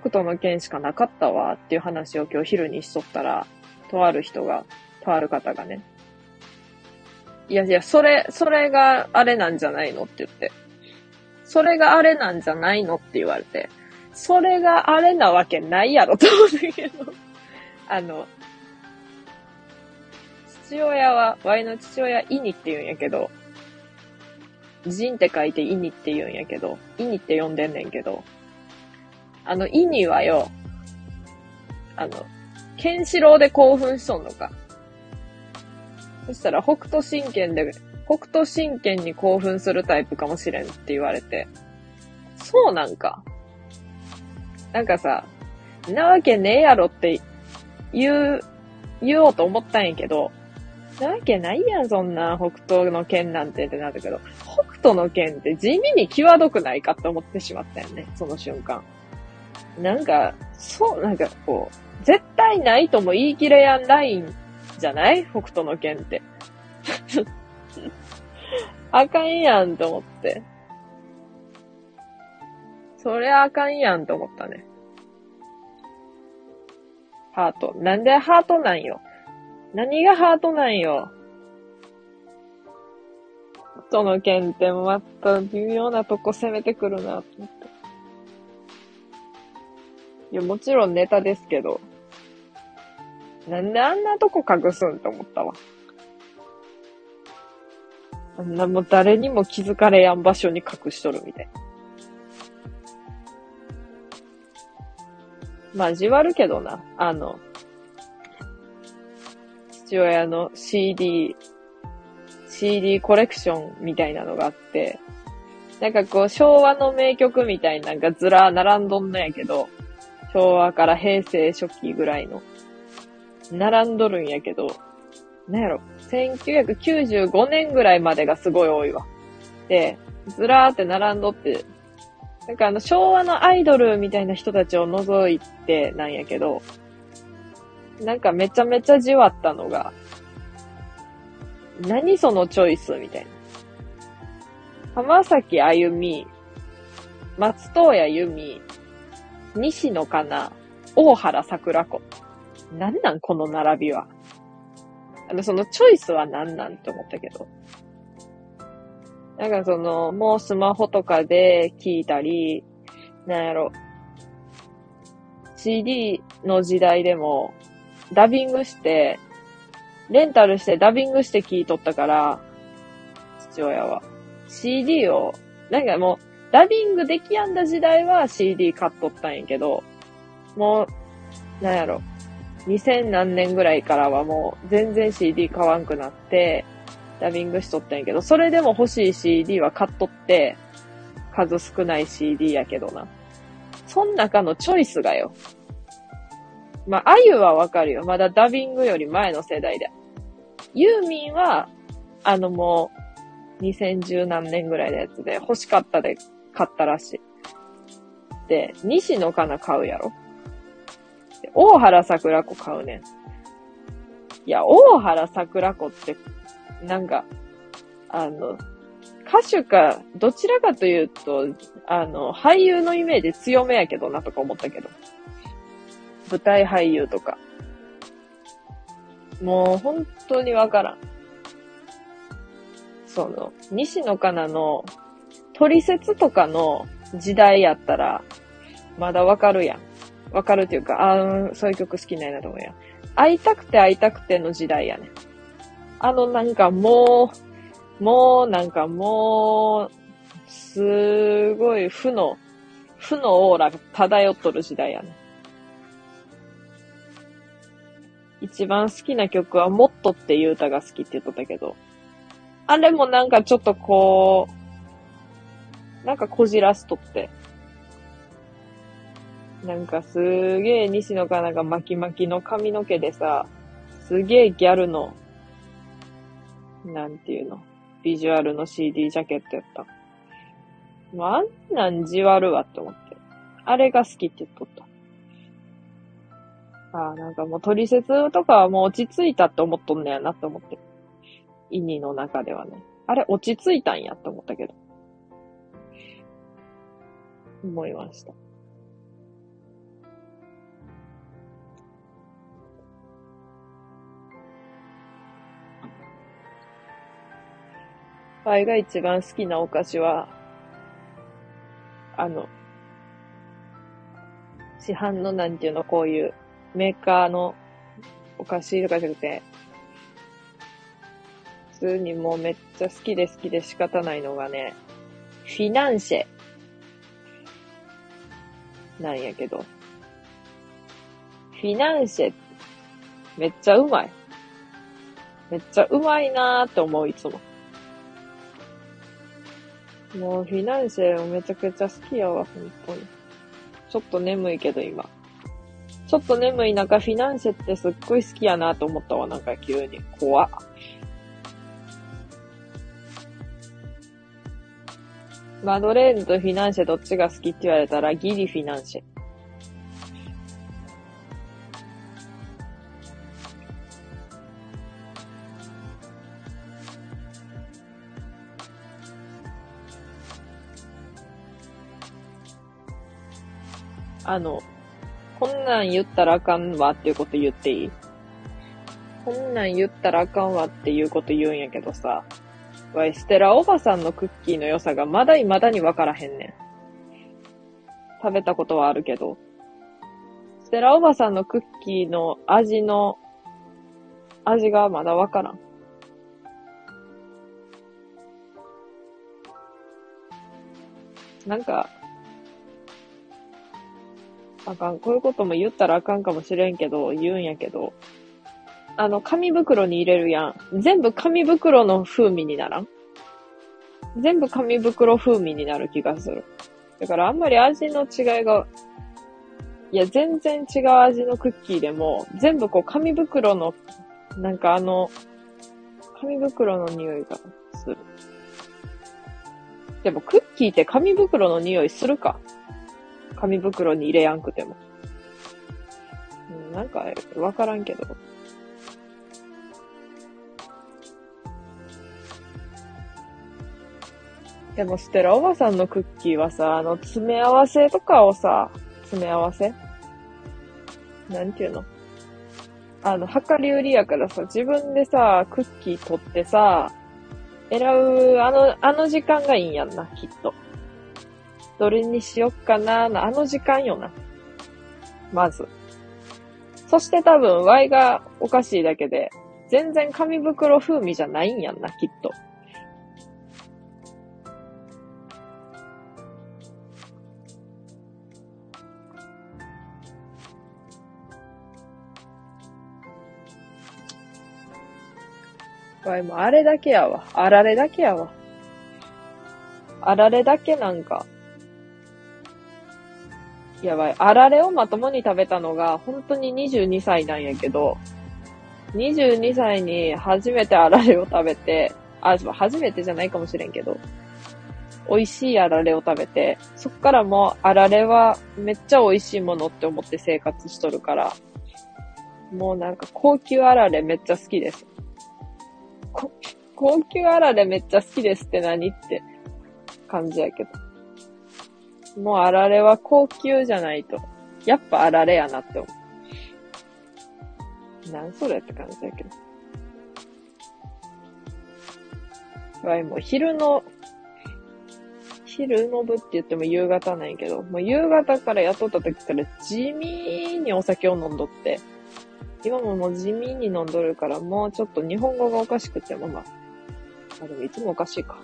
北斗の剣しかなかったわっていう話を今日昼にしとったら、とある人が、とある方がね、いやいや、それ、それがあれなんじゃないのって言って。それがあれなんじゃないのって言われて。それがあれなわけないやろと思ったけど。あの、父親は、ワイの父親、イニって言うんやけど、ジンって書いてイニって言うんやけど、イニって呼んでんねんけど、あの、イニはよ、あの、ケンシロウで興奮しとんのか。そしたら北斗神拳で、北斗神拳に興奮するタイプかもしれんって言われて。そうなんか。なんかさ、なわけねえやろって言う、言おうと思ったんやけど、なわけないやん、そんな北斗の剣なんてってなったけど、北斗の剣って地味に際どくないかって思ってしまったよね、その瞬間。なんか、そう、なんかこう、絶対ないとも言い切れやんラインじゃない？北斗の剣って。あかんやんと思って。それあかんやんと思ったね。ハート。なんでハートなんよ？何がハートなんよ？北斗の剣ってまた微妙なとこ攻めてくるなと思って。いや、もちろんネタですけど、なんであんなとこ隠すんと思ったわ。あんなもう誰にも気づかれやん場所に隠しとるみたいな。ま、じわるけどな。あの、父親の CD、CD コレクションみたいなのがあって、なんかこう、昭和の名曲みたいなのがずらー並んどんのやけど、昭和から平成初期ぐらいの、並んどるんやけど、なんやろ、1995年ぐらいまでがすごい多いわ。で、ずらーって並んどって、なんかあの、昭和のアイドルみたいな人たちを除いてなんやけど、なんかめちゃめちゃじわったのが、何そのチョイスみたいな。浜崎あゆみ、松任谷由実、西野かな、大原桜子。なんなんこの並びは。あの、そのチョイスは何なんって思ったけど。なんかその、もうスマホとかで聞いたり、なんやろ。CD の時代でも、ダビングして、レンタルしてダビングして聞いとったから、父親は。CD を、なんかもう、ダビングできやんだ時代は CD 買っとったんやけど、もう、なんやろ。2000何年ぐらいからはもう全然 CD 買わんくなって、ダビングしとったんやけど、それでも欲しい CD は買っとって、数少ない CD やけどな。そん中のチョイスがよ。まあ、あゆはわかるよ。まだダビングより前の世代で。ユーミンは、あのもう、2010何年ぐらいのやつで、欲しかったで買ったらしい。で、西野カナ買うやろ。大原桜子買うねん。いや、大原桜子って、なんか、あの、歌手か、どちらかというと、あの、俳優のイメージ強めやけどなとか思ったけど。舞台俳優とか。もう本当にわからん。その、西野カナの取説とかの時代やったら、まだわかるやん。わかるっていうか、あそういう曲好きなんやと思うやん。会いたくて会いたくての時代やね。あのなんかもう、もうなんかもう、すごい負の、負のオーラが漂っとる時代やね。一番好きな曲はもっとっていう歌が好きって言っとったけど、あれもなんかちょっとこう、なんかこじらしとって。なんかすげえ西野かなが巻き巻きの髪の毛でさ、すげえギャルの、なんていうの、ビジュアルの CD ジャケットやった。もうあんなんじわるわって思って。あれが好きって言っとった。ああ、なんかもう取説とかはもう落ち着いたって思っとんねやなって思って。意味の中ではね。あれ落ち着いたんやって思ったけど。思いました。あいが一番好きなお菓子は、あの、市販のなんていうの、こういうメーカーのお菓子とかじゃなくて、普通にもうめっちゃ好きで好きで仕方ないのがね、フィナンシェ。なんやけど。フィナンシェ、めっちゃうまい。めっちゃうまいなーって思う、いつも。もうフィナンシェめちゃくちゃ好きやわ、本当に。ちょっと眠いけど今。ちょっと眠い中、フィナンシェってすっごい好きやなと思ったわ、なんか急に。怖っ。マドレーヌとフィナンシェどっちが好きって言われたらギリフィナンシェ。あの、こんなん言ったらあかんわっていうこと言っていい？こんなん言ったらあかんわっていうこと言うんやけどさ、わい、ステラおばさんのクッキーの良さがまだ未だにわからへんねん。食べたことはあるけど、ステラおばさんのクッキーの味の、味がまだわからん。なんか、あかん。こういうことも言ったらあかんかもしれんけど、言うんやけど、あの、紙袋に入れるやん。全部紙袋の風味にならん？全部紙袋風味になる気がする。だからあんまり味の違いが、いや、全然違う味のクッキーでも、全部こう紙袋の、なんかあの、紙袋の匂いがする。でもクッキーって紙袋の匂いするか？紙袋に入れやんくても。うん、なんか、わからんけど。でも、ステラおばさんのクッキーはさ、あの、詰め合わせとかをさ、詰め合わせ？なんていうの？あの、量り売りやからさ、自分でさ、クッキー取ってさ、選ぶ、あの、あの時間がいいんやんな、きっと。どれにしよっかな、あの時間よな。まず。そして多分、Y がおかしいだけで、全然紙袋風味じゃないんやんな、きっと。わい、もあれだけやわ。あられだけやわ。あられだけなんか。やばい。あられをまともに食べたのが、本当に22歳なんやけど、22歳に初めてあられを食べて、あ、初めてじゃないかもしれんけど、美味しいあられを食べて、そっからもうあられはめっちゃ美味しいものって思って生活しとるから、もうなんか高級あられめっちゃ好きです。高級あられめっちゃ好きですって何って感じやけど。もうあられは高級じゃないと。やっぱあられやなって思う。なんそれって感じやけど。わい、もう昼の、昼の部って言っても夕方なんやけど、もう夕方から雇った時から地味にお酒を飲んどって、今ももう地味に飲んどるから、もうちょっと日本語がおかしくても、まあ、あ、でもいつもおかしいか。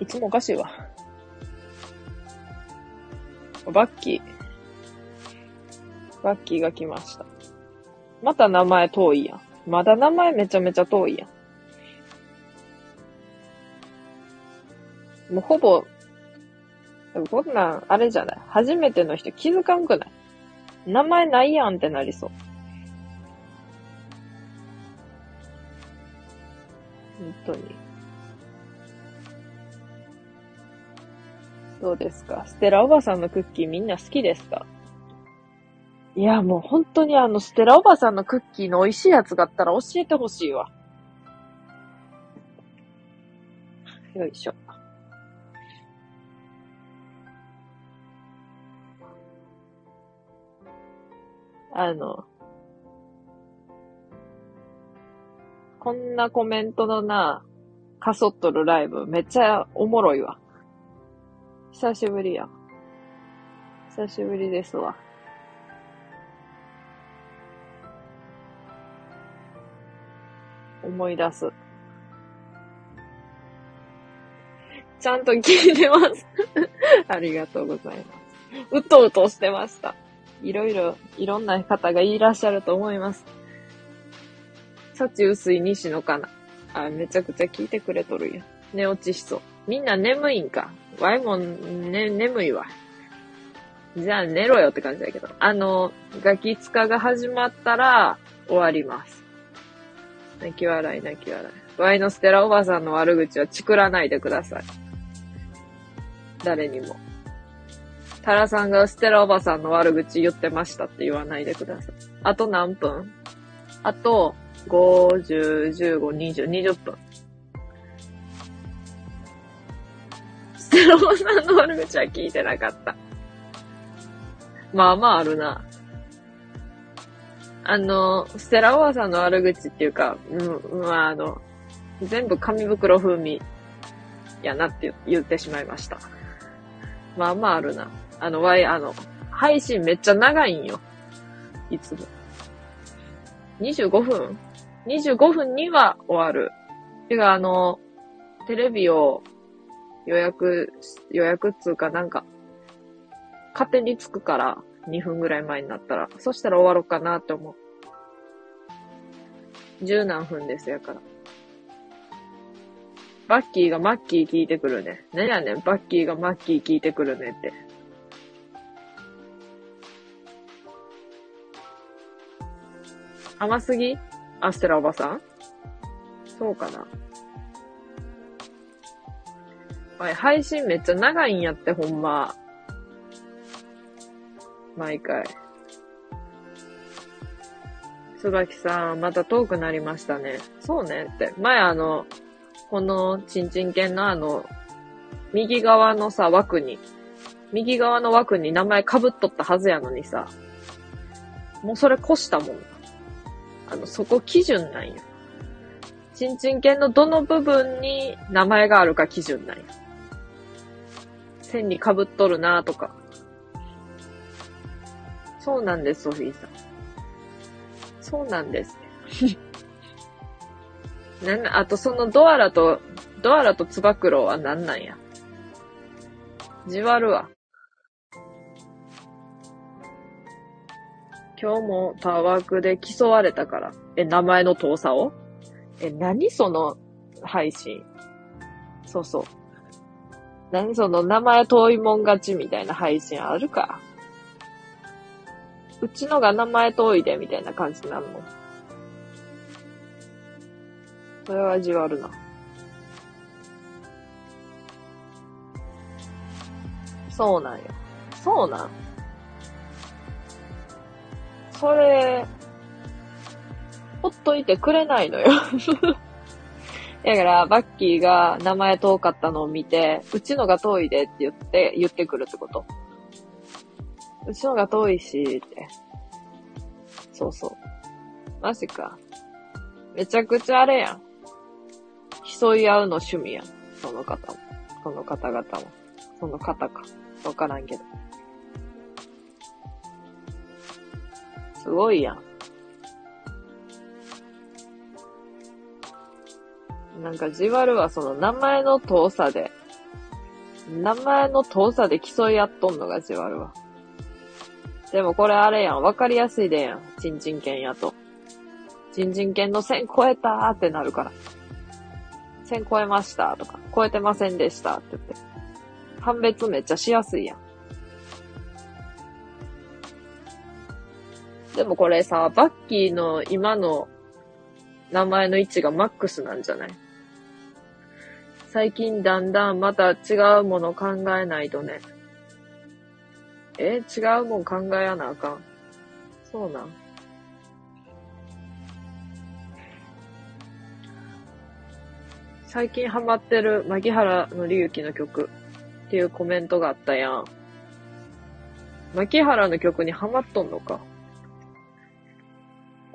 いつもおかしいわ。バッキー。バッキーが来ました。また名前遠いやん。まだ名前めちゃめちゃ遠いやん。もうほぼ、こんなん、あれじゃない。初めての人気づかんくない？名前ないやんってなりそう。本当に。どうですか？ステラおばさんのクッキーみんな好きですか？いや、もう本当にあの、ステラおばさんのクッキーの美味しいやつがあったら教えてほしいわ。よいしょ。あの、こんなコメントのな、かそっとるライブ、めっちゃおもろいわ。久しぶりや。久しぶりですわ。思い出す。ちゃんと聞いてます ありがとうございます。うとうとしてました。いろいろ、いろんな方がいらっしゃると思います。幸薄い西野かな。あ、めちゃくちゃ聞いてくれとるやん。寝落ちしそう。みんな眠いんか。わいも、ね、眠いわ。じゃあ寝ろよって感じだけど。あの、ガキツカが始まったら終わります。泣き笑い泣き笑い。ワイのステラおばさんの悪口はチクらないでください。誰にも。タラさんがステラおばさんの悪口言ってましたって言わないでください。あと何分？あと、50、15、20、20分。ステラおばさんの悪口は聞いてなかった。まあまああるな。あの、ステラおばさんの悪口っていうか、うん、まああの、全部紙袋風味やなって言ってしまいました。まあまああるな。あの、わい、あの、配信めっちゃ長いんよ。いつも。25分 ?25 分には終わる。てか、あの、テレビを予約、予約っつうかなんか、勝手に着くから、2分ぐらい前になったら。そしたら終わろうかなって思う。十何分ですやから。バッキーがマッキー聞いてくるね。何やねん、バッキーがマッキー聞いてくるねって。甘すぎ？アステラおばさん？そうかな。はい、配信めっちゃ長いんやって、ほんま。毎回。椿さん、また遠くなりましたね。そうねって。前あの、このちんちん犬のあの、右側のさ、枠に、右側の枠に名前被っとったはずやのにさ、もうそれ越したもん。あの、そこ基準なんよ。ちんちん犬のどの部分に名前があるか基準なんよ。線に被っとるなとか。そうなんです、ソフィーさん。そうなんです。なんあとそのドアラと、ドアラとつば九郎は何なんや。じわるわ。今日もパワークで競われたから。え、名前の遠さを？え、何その配信？そうそう。何？その名前遠いもん勝ちみたいな配信あるか。うちのが名前遠いで、みたいな感じなるの。それは味はあるな。そうなんよ。そうなん？それ、ほっといてくれないのよ だから、バッキーが名前遠かったのを見て、うちのが遠いでって言って、言ってくるってこと。うちのが遠いし、って。そうそう。マジか。めちゃくちゃあれやん。競い合うの趣味やん。その方も。その方々も。その方か。わからんけど。すごいやん。なんかじわるはその名前の遠さで、名前の遠さで競い合っとんのがじわるわ。でもこれあれやん。わかりやすいでやん。ちんちん犬やと。ちんちん犬の線超えたーってなるから。線超えましたとか、超えてませんでしたって言って。判別めっちゃしやすいやん。でもこれさ、バッキーの今の名前の位置がマックスなんじゃない？最近だんだんまた違うもの考えないとね。え？違うもん考えやなあかん。そうなん。最近ハマってる牧原のりゆきの曲っていうコメントがあったやん。牧原の曲にハマっとんのか。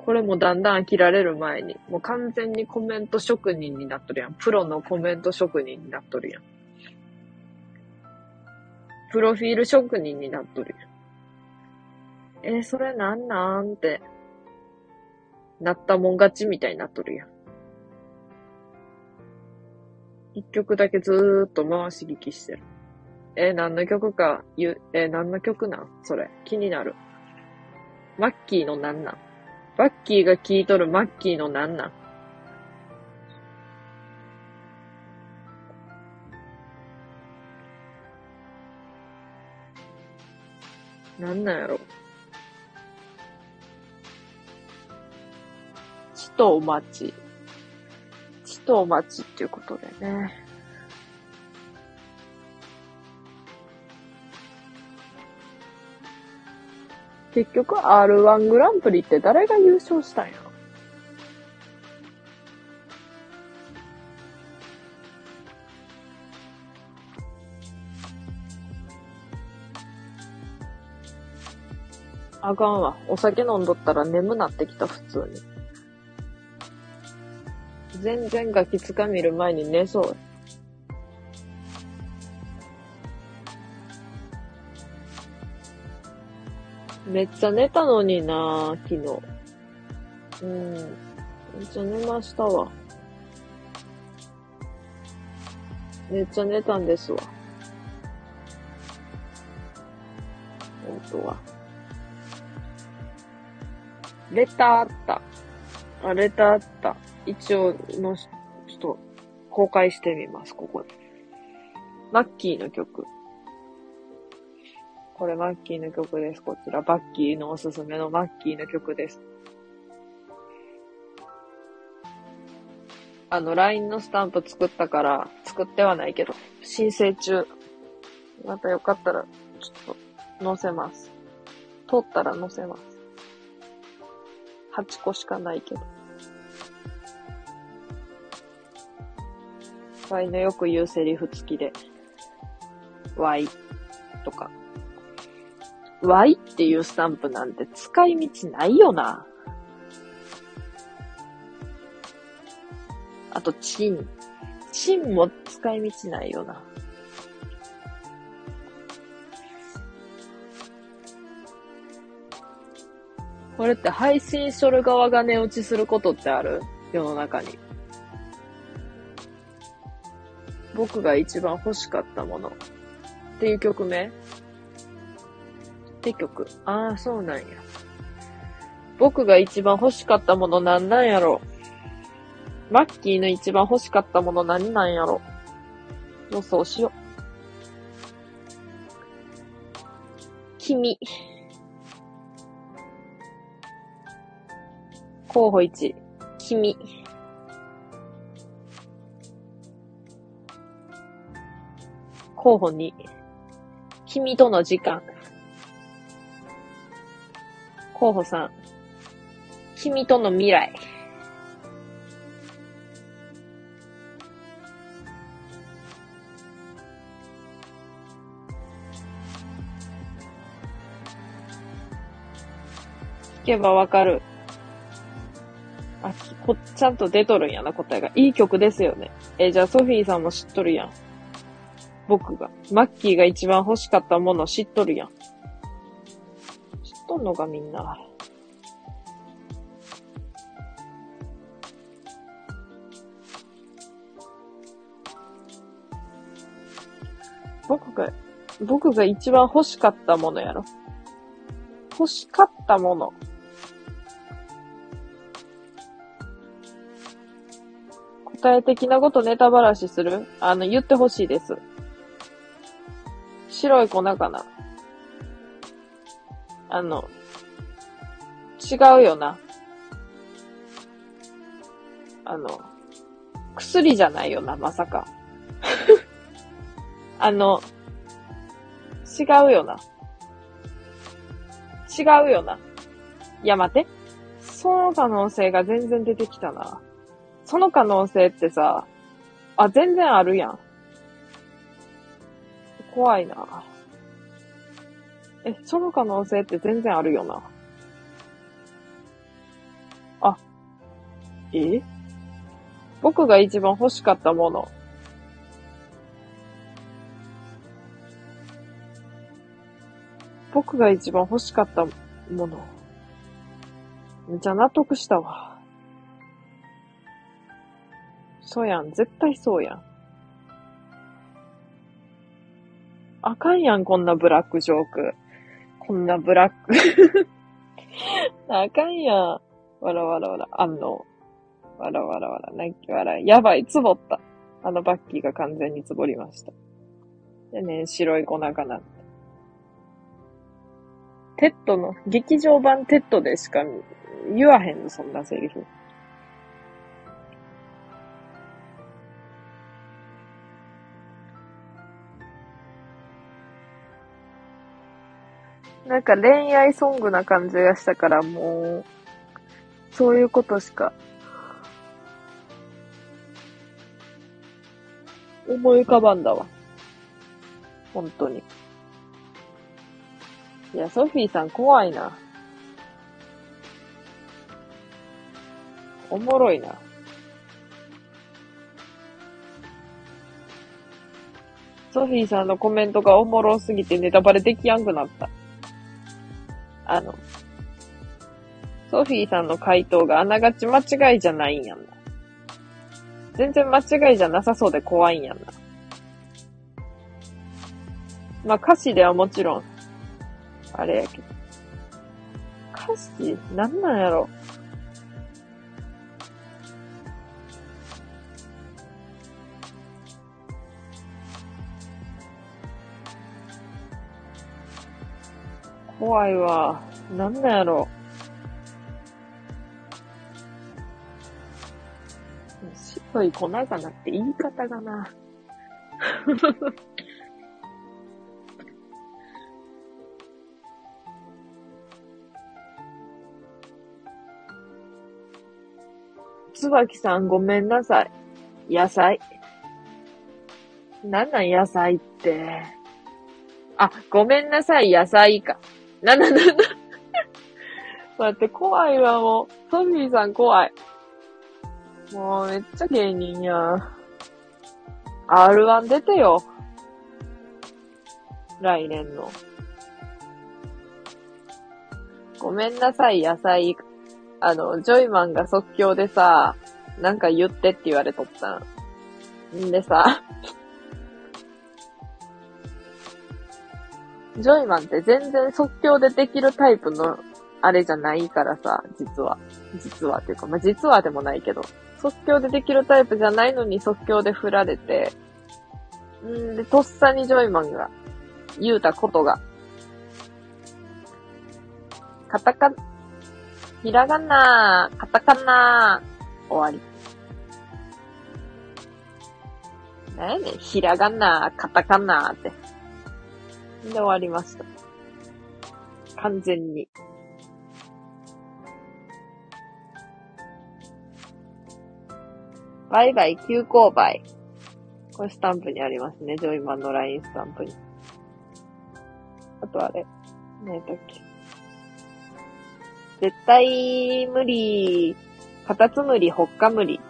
これもだんだん飽きられる前に、もう完全にコメント職人になっとるやん。プロのコメント職人になっとるやん。プロフィール職人になっとるやん。えー、それなんなんって、なったもん勝ちみたいになっとるやん。一曲だけずーっと回し聞きしてる。えー、何の曲か言う、えー、何の曲なん？それ。気になる。マッキーのなんなん？バッキーが聴いとるマッキーのなんなん？なんなんやろ？地とお待ち。地とお待ちっていうことでね。結局 R1 グランプリって誰が優勝したんや？ろあかんわ。お酒飲んどったら眠なってきた、普通に。全然ガキつか見る前に寝そう。めっちゃ寝たのにな昨日。うん。めっちゃ寝ましたわ。めっちゃ寝たんですわ。本当は。レターあった。あ、レターあった。一応の、ちょっと、公開してみます、ここで。マッキーの曲。これマッキーの曲です。こちら、バッキーのおすすめのマッキーの曲です。あの、LINE のスタンプ作ったから、作ってはないけど、申請中。またよかったら、ちょっと、載せます。通ったら載せます。8個しかないけど。ワイのよく言うセリフ付きで、ワイとか。ワイっていうスタンプなんて使い道ないよな。あと、チン。チンも使い道ないよな。これって配信しとる側が寝落ちすることってある？世の中に。僕が一番欲しかったもの。っていう曲名って曲。ああ、そうなんや。僕が一番欲しかったものなんなんやろマッキーの一番欲しかったもの何なんやろ予想しよう。君。候補1。君。候補2。君との時間。候補3。君との未来。聞けばわかる。あ、こ、ちゃんと出とるんやな、答えが。いい曲ですよね。え、じゃあソフィーさんも知っとるやん。僕が。マッキーが一番欲しかったもの知っとるやん。とんのかみんな。僕が、僕が一番欲しかったものやろ。欲しかったもの。答え的なことネタばらしする？あの、言ってほしいです。白い粉かなあの、違うよな。あの、薬じゃないよな、まさか。あの、違うよな。違うよな。いや、待って。その可能性が全然出てきたな。その可能性ってさ、あ、全然あるやん。怖いな。え、その可能性って全然あるよな。あ、え？僕が一番欲しかったもの。僕が一番欲しかったもの。めっちゃ納得したわ。そうやん。絶対そうやん。あかんやん、こんなブラックジョーク。こんなブラックあかんやん。わらわらわら。あの、わらわらわら。泣き笑い。やばい、つぼった。あのバッキーが完全につぼりました。でね、白い粉かなって。テッドの、劇場版テッドでしか言わへんの、そんなセリフ。なんか恋愛ソングな感じがしたから、もう、そういうことしか、思い浮かばんだわ。本当に。いや、ソフィーさん怖いな。おもろいな。ソフィーさんのコメントがおもろすぎてネタバレできやんくなった。あの、ソフィーさんの回答があながち間違いじゃないんやんな。全然間違いじゃなさそうで怖いんやんな。まあ歌詞ではもちろん、あれやけど。歌詞、なんなんやろ？怖いわ。なんなんやろ。白い粉がなって言い方がな。椿さんごめんなさい。野菜。なんなん野菜って。あ、ごめんなさい、野菜か。なんだなんだ。待って、怖いわ、もう。ソフィーさん怖い。もう、めっちゃ芸人やん。R1 出てよ。来年の。ごめんなさい、野菜。あの、ジョイマンが即興でさ、なんか言ってって言われとったん。んでさ、ジョイマンって全然即興でできるタイプのあれじゃないからさ、実は。実はっていうか、まあ、実はでもないけど、即興でできるタイプじゃないのに即興で振られて、んで、とっさにジョイマンが言うたことが、カタカ、ひらがな、カタカナ、終わり。なやねん、ひらがな、カタカナって。で終わりました。完全に。バイバイ急勾配。これスタンプにありますね。ジョイマンの LINE スタンプに。あとあれ。何やったっけ。絶対無理。カタツムリ、ホッカムリ。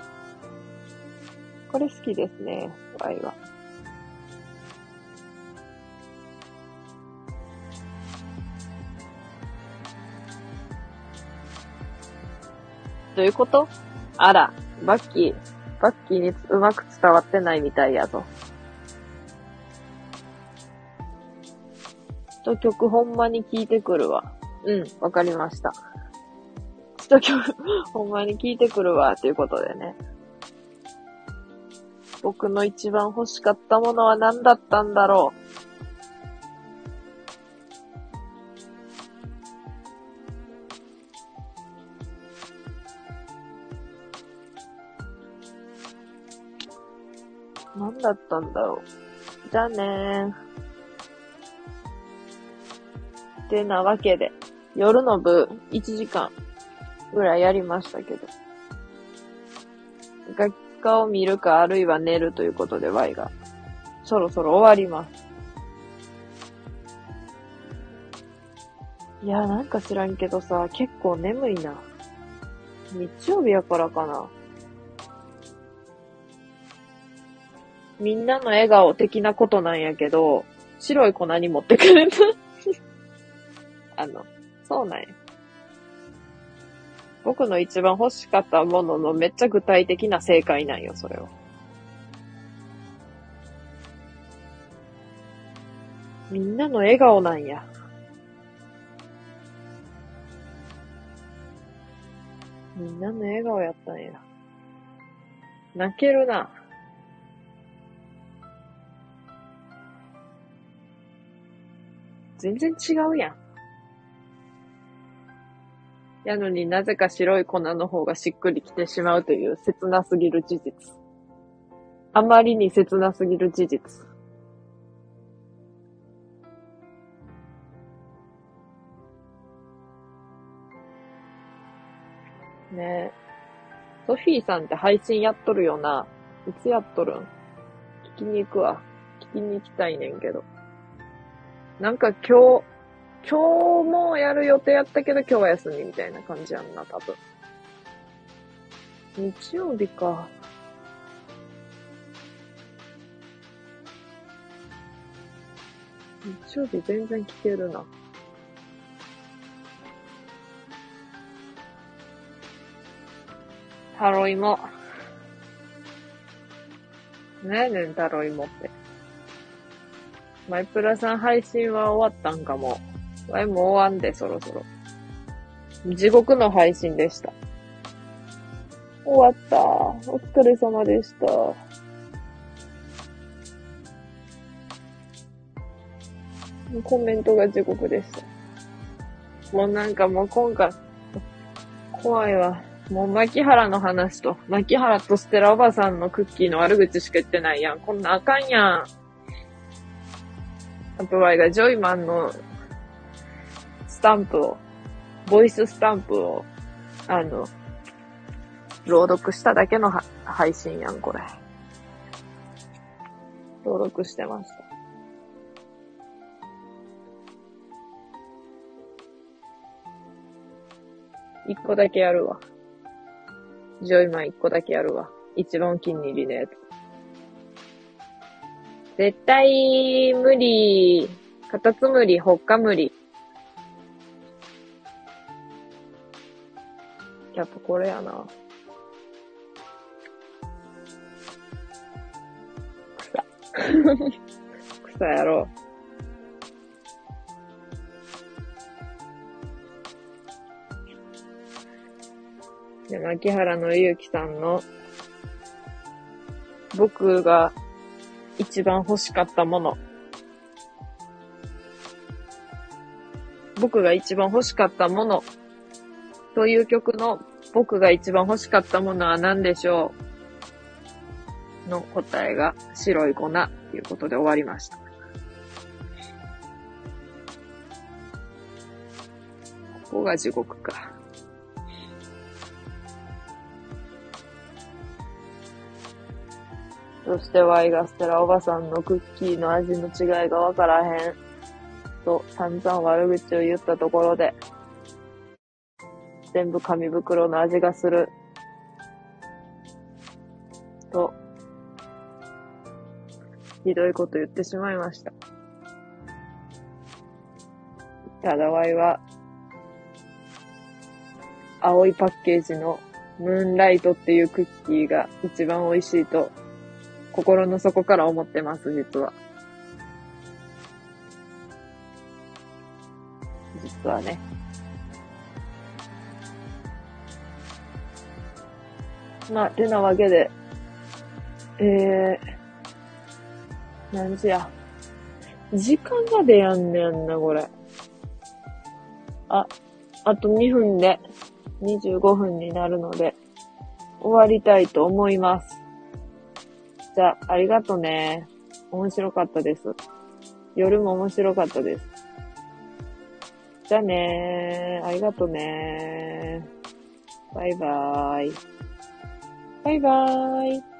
これ好きですね。ワイは。どういうこと？あら、バッキー、バッキーにうまく伝わってないみたいやぞ。と曲ほんまに聞いてくるわ。うん、わかりました。一曲、ほんまに聞いてくるわ、ということでね。僕の一番欲しかったものは何だったんだろう。だったんだろう。じゃあねー。てなわけで、夜の部1時間ぐらいやりましたけど。楽器家を見るかあるいは寝るということで Y がそろそろ終わります。いや、なんか知らんけどさ、結構眠いな。日曜日やからかな。みんなの笑顔的なことなんやけど、白い粉に持ってくれた。あの、そうなんや。僕の一番欲しかったもののめっちゃ具体的な正解なんよ、それは。みんなの笑顔なんや。みんなの笑顔やったんや。泣けるな。全然違うやん。やのになぜか白い粉の方がしっくりきてしまうという切なすぎる事実。あまりに切なすぎる事実。ねえ。ソフィーさんって配信やっとるよな。いつやっとるん？聞きに行くわ。聞きに行きたいねんけど。なんか今日、今日もやる予定やったけど今日は休みみたいな感じやんな、多分。日曜日か。日曜日全然聞けるな。タロイモ。何やねん、タロイモって。マイプラさん配信は終わったんかも。わいもう終わんで、そろそろ。地獄の配信でした。終わった。お疲れ様でした。コメントが地獄でした。もうなんかもう今回、怖いわ。もう牧原の話と、牧原とステラおばさんのクッキーの悪口しか言ってないやん。こんなあかんやん。あとはがジョイマンのスタンプを、ボイススタンプを、あの、朗読しただけの配信やん、これ。登録してました。一個だけやるわ。ジョイマン一個だけやるわ。一番お気に入りのやつ。絶対無理。カタツムリ、ホッカムリ。やっぱこれやな。草。草やろう。で、牧原のゆうきさんの、僕が一番欲しかったもの。僕が一番欲しかったもの。という曲の僕が一番欲しかったものは何でしょう？の答えが白い粉ということで終わりました。ここが地獄か。そしてワイがステラおばさんのクッキーの味の違いがわからへん。と散々悪口を言ったところで、全部紙袋の味がする。と、ひどいこと言ってしまいました。ただワイは、青いパッケージのムーンライトっていうクッキーが一番美味しいと心の底から思ってます、実は。実はね。まあ、てなわけで、えー、何時や。時間までやんねやんな、これ。あ、あと2分で25分になるので、終わりたいと思います。じゃあ、ありがとね。面白かったです。夜も面白かったです。じゃあねー。ありがとね。バイバーイ。バイバーイ。